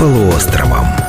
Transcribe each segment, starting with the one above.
полуостровом.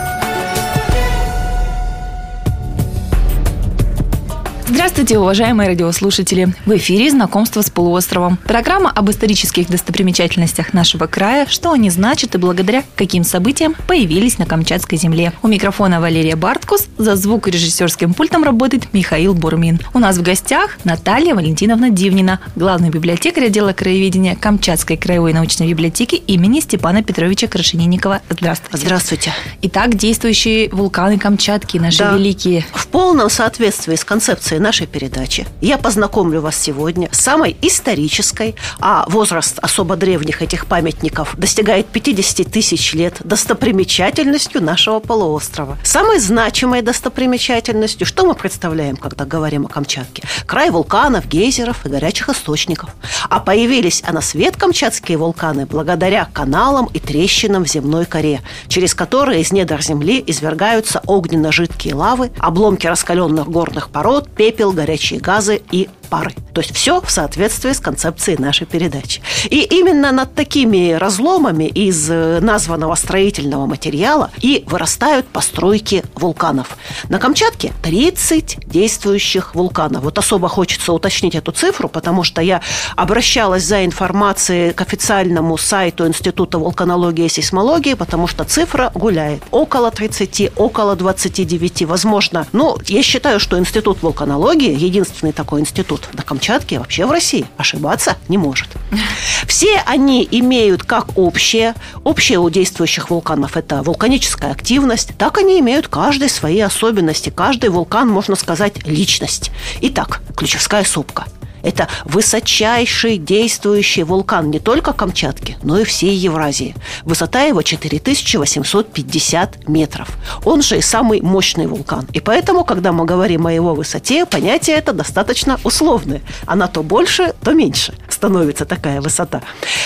Здравствуйте, уважаемые радиослушатели! В эфире «Знакомство с полуостровом». Программа об исторических достопримечательностях нашего края, что они значат и благодаря каким событиям появились на Камчатской земле. У микрофона Валерия Барткус, за звукорежиссерским пультом работает Михаил Бурмин. У нас в гостях Наталья Валентиновна Дивнина, главный библиотекарь отдела краеведения Камчатской краевой научной библиотеки имени Степана Петровича Крашенинникова. Здравствуйте. Здравствуйте. Итак, действующие вулканы Камчатки, наши да. великие. Полном соответствии с концепцией нашей передачи я познакомлю вас сегодня с самой исторической, а возраст особо древних этих памятников достигает 50 тысяч лет, достопримечательностью нашего полуострова. Самой значимой достопримечательностью, что мы представляем, когда говорим о Камчатке? Край вулканов, гейзеров и горячих источников. А появились а на свет камчатские вулканы благодаря каналам и трещинам в земной коре, через которые из недр земли извергаются огненно-жидкие лавы, обломки раскаленных горных пород, пепел, горячие газы и пары. То есть все в соответствии с концепцией нашей передачи. И именно над такими разломами из э, названного строительного материала и вырастают постройки вулканов. На Камчатке 30 действующих вулканов. Вот особо хочется уточнить эту цифру, потому что я обращалась за информацией к официальному сайту Института вулканологии и сейсмологии, потому что цифра гуляет. Около 30, около 29, возможно. Но я считаю, что Институт вулканологии, единственный такой институт, вот на Камчатке, вообще в России, ошибаться не может. Все они имеют как общее, общее у действующих вулканов – это вулканическая активность, так они имеют каждый свои особенности. Каждый вулкан, можно сказать, личность. Итак, Ключевская сопка – это высочайший действующий вулкан не только Камчатки, но и всей Евразии. Высота его 4850 метров. Он же и самый мощный вулкан. И поэтому, когда мы говорим о его высоте, понятие это достаточно условное. Она то больше, то меньше становится такая высота.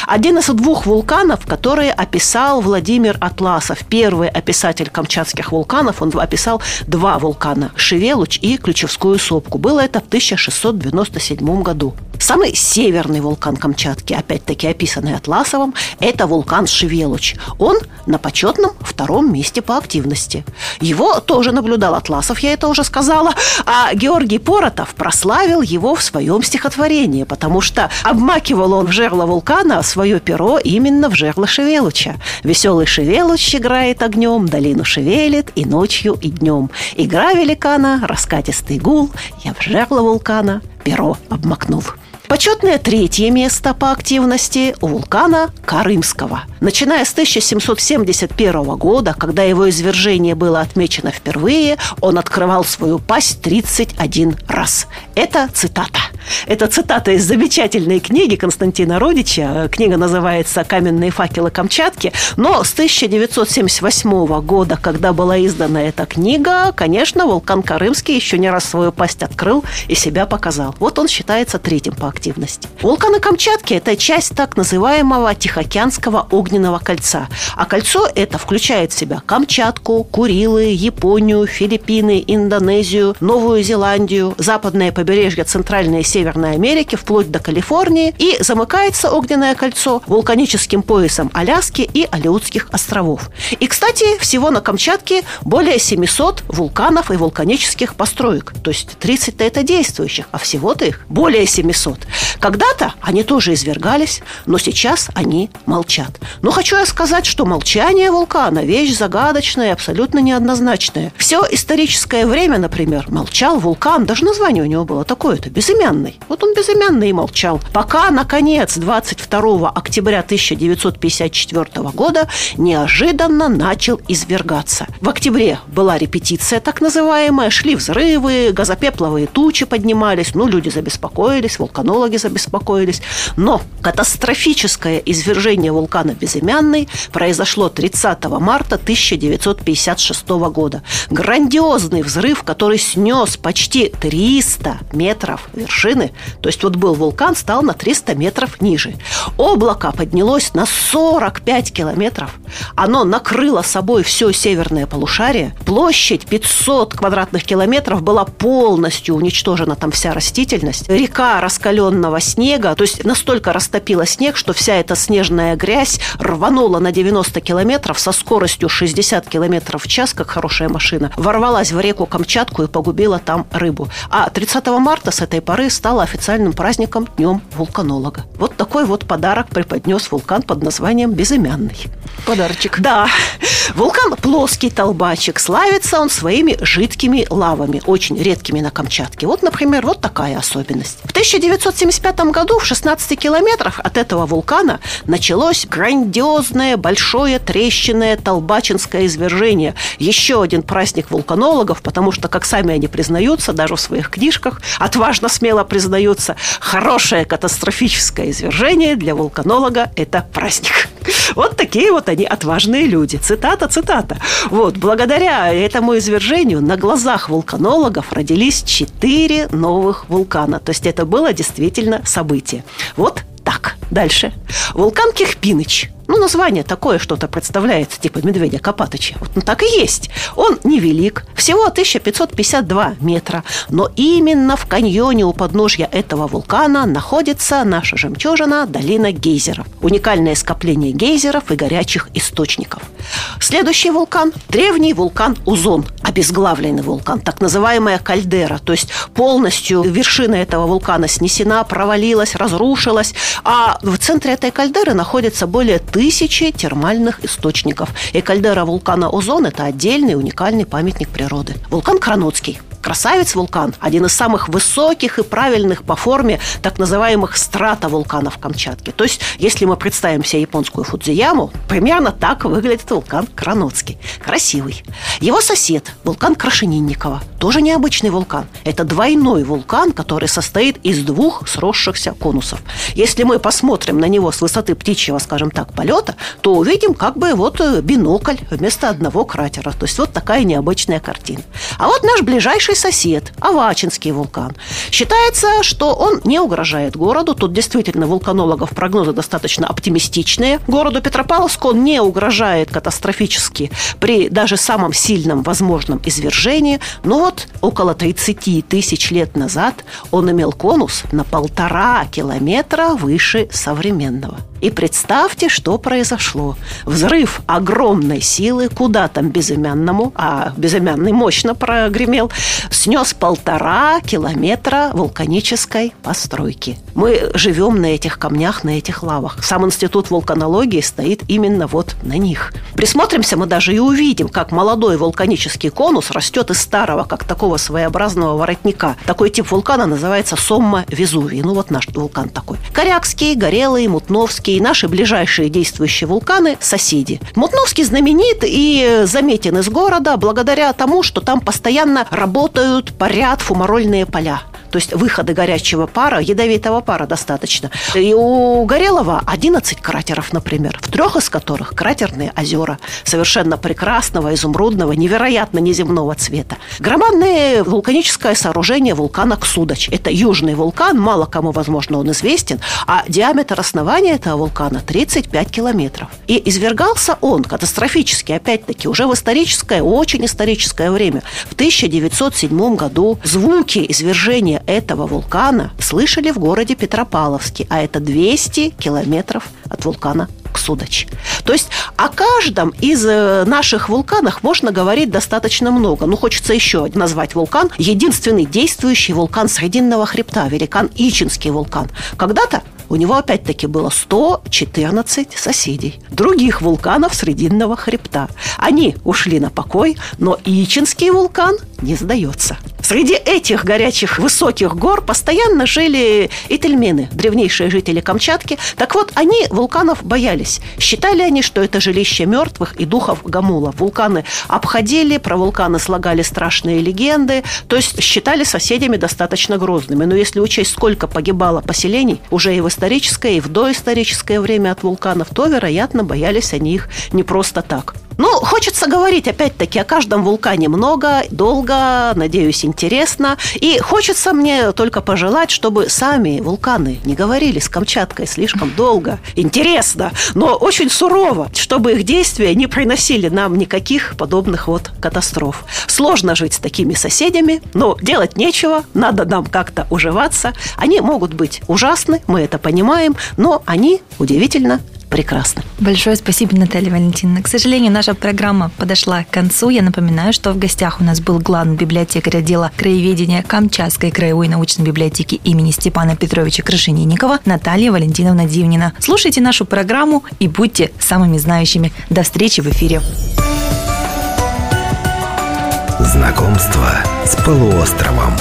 Один из двух вулканов, которые описал Владимир Атласов, первый описатель камчатских вулканов, он описал два вулкана – Шевелуч и Ключевскую сопку. Было это в 1697 году. Самый северный вулкан Камчатки, опять-таки описанный Атласовым, это вулкан Шевелуч. Он на почетном втором месте по активности. Его тоже наблюдал Атласов, я это уже сказала, а Георгий Поротов прославил его в своем стихотворении, потому что обмакивал он в жерло вулкана свое перо именно в жерло Шевелуча. Веселый Шевелуч играет огнем, долину шевелит и ночью, и днем. Игра великана, раскатистый гул, я в жерло вулкана перо обмакнул. Почетное третье место по активности у вулкана Карымского. Начиная с 1771 года, когда его извержение было отмечено впервые, он открывал свою пасть 31 раз. Это цитата. Это цитата из замечательной книги Константина Родича. Книга называется «Каменные факелы Камчатки». Но с 1978 года, когда была издана эта книга, конечно, вулкан Карымский еще не раз свою пасть открыл и себя показал. Вот он считается третьим по активности. Вулканы Камчатки – это часть так называемого Тихоокеанского огненного кольца. А кольцо это включает в себя Камчатку, Курилы, Японию, Филиппины, Индонезию, Новую Зеландию, западное побережье Центральной и Северной Америки, вплоть до Калифорнии. И замыкается огненное кольцо вулканическим поясом Аляски и Алеутских островов. И, кстати, всего на Камчатке более 700 вулканов и вулканических построек. То есть 30-то это действующих, а всего-то их более 700. Когда-то они тоже извергались, но сейчас они молчат. Но хочу я сказать, что молчание вулкана – вещь загадочная и абсолютно неоднозначная. Все историческое время, например, молчал вулкан, даже название у него было такое-то, безымянный. Вот он безымянный и молчал. Пока, наконец, 22 октября 1954 года неожиданно начал извергаться. В октябре была репетиция так называемая, шли взрывы, газопепловые тучи поднимались, ну, люди забеспокоились, вулканологи забеспокоились. Но катастрофическое извержение вулкана Безымянный произошло 30 марта 1956 года. Грандиозный взрыв, который снес почти 300 метров вершины, то есть вот был вулкан, стал на 300 метров ниже. Облако поднялось на 45 километров. Оно накрыло собой все северное полушарие. Площадь 500 квадратных километров была полностью уничтожена, там вся растительность. Река раскаленного снега, то есть настолько растопила снег, что вся эта снежная грязь рванула на 90 километров со скоростью 60 километров в час, как хорошая машина, ворвалась в реку Камчатку и погубила там рыбу. А 30 марта с этой поры стало официальным праздником Днем вулканолога. Вот такой вот подарок преподнес вулкан под названием Безымянный. Подарочек. Да. Вулкан плоский толбачек. Славится он своими жидкими лавами, очень редкими на Камчатке. Вот, например, вот такая особенность. В 1975 году в 16 километрах от этого вулкана началось грандиозное, большое трещинное толбачинское извержение. Еще один праздник вулканологов, потому что, как сами они признаются, даже в своих книжках, отважно, смело признаются, хорошее катастрофическое извержение для вулканолога – это праздник. Вот такие вот они отважные люди. Цитата, цитата. Вот, благодаря этому извержению на глазах вулканологов родились четыре новых вулкана. То есть это было действительно событие. Вот так, дальше. Вулкан Кихпиныч – ну, название такое что-то представляется, типа медведя Копатыча. Вот ну, так и есть. Он невелик, всего 1552 метра. Но именно в каньоне у подножья этого вулкана находится наша жемчужина долина гейзеров. Уникальное скопление гейзеров и горячих источников. Следующий вулкан – древний вулкан Узон, обезглавленный вулкан, так называемая кальдера. То есть полностью вершина этого вулкана снесена, провалилась, разрушилась. А в центре этой кальдеры находится более тысячи термальных источников. И кальдера вулкана Озон – это отдельный уникальный памятник природы. Вулкан Кранотский – Красавец-вулкан – один из самых высоких и правильных по форме так называемых стратовулканов Камчатки. То есть, если мы представим себе японскую Фудзияму, примерно так выглядит вулкан Кранотский. Красивый. Его сосед – вулкан Крашенинникова. Тоже необычный вулкан. Это двойной вулкан, который состоит из двух сросшихся конусов. Если мы посмотрим на него с высоты птичьего, скажем так, полета, то увидим как бы вот э, бинокль вместо одного кратера. То есть вот такая необычная картина. А вот наш ближайший ближайший сосед, Авачинский вулкан. Считается, что он не угрожает городу. Тут действительно вулканологов прогнозы достаточно оптимистичные. Городу Петропавловску он не угрожает катастрофически при даже самом сильном возможном извержении. Но вот около 30 тысяч лет назад он имел конус на полтора километра выше современного. И представьте, что произошло. Взрыв огромной силы, куда там безымянному, а безымянный мощно прогремел, снес полтора километра вулканической постройки. Мы живем на этих камнях, на этих лавах. Сам институт вулканологии стоит именно вот на них. Присмотримся, мы даже и увидим, как молодой вулканический конус растет из старого, как такого своеобразного воротника. Такой тип вулкана называется Сомма Везувий. Ну вот наш вулкан такой. Корякский, Горелый, Мутновский и наши ближайшие действующие вулканы – соседи. Мутновский знаменит и заметен из города благодаря тому, что там постоянно работают, парят фумарольные поля то есть выходы горячего пара, ядовитого пара достаточно. И у Горелого 11 кратеров, например, в трех из которых кратерные озера совершенно прекрасного, изумрудного, невероятно неземного цвета. Громадное вулканическое сооружение вулкана Ксудач. Это южный вулкан, мало кому, возможно, он известен, а диаметр основания этого вулкана 35 километров. И извергался он катастрофически, опять-таки, уже в историческое, очень историческое время. В 1907 году звуки извержения этого вулкана слышали в городе Петропавловске, а это 200 километров от вулкана Судач. То есть о каждом из э, наших вулканов можно говорить достаточно много. Ну, хочется еще назвать вулкан. Единственный действующий вулкан Срединного хребта, великан Ичинский вулкан. Когда-то у него опять-таки было 114 соседей. Других вулканов Срединного хребта. Они ушли на покой, но Ичинский вулкан не сдается. Среди этих горячих высоких гор постоянно жили итальмены, древнейшие жители Камчатки. Так вот, они вулканов боялись. Считали они, что это жилище мертвых и духов Гамула. Вулканы обходили, про вулканы слагали страшные легенды, то есть считали соседями достаточно грозными. Но если учесть, сколько погибало поселений уже и в историческое, и в доисторическое время от вулканов, то, вероятно, боялись они их не просто так. Ну, хочется говорить, опять-таки, о каждом вулкане много, долго, надеюсь, интересно. И хочется мне только пожелать, чтобы сами вулканы не говорили с Камчаткой слишком долго, интересно, но очень сурово, чтобы их действия не приносили нам никаких подобных вот катастроф. Сложно жить с такими соседями, но делать нечего, надо нам как-то уживаться. Они могут быть ужасны, мы это понимаем, но они удивительно прекрасно. Большое спасибо, Наталья Валентиновна. К сожалению, наша программа подошла к концу. Я напоминаю, что в гостях у нас был главный библиотекарь отдела краеведения Камчатской краевой научной библиотеки имени Степана Петровича Крашенинникова Наталья Валентиновна Дивнина. Слушайте нашу программу и будьте самыми знающими. До встречи в эфире. Знакомство с полуостровом.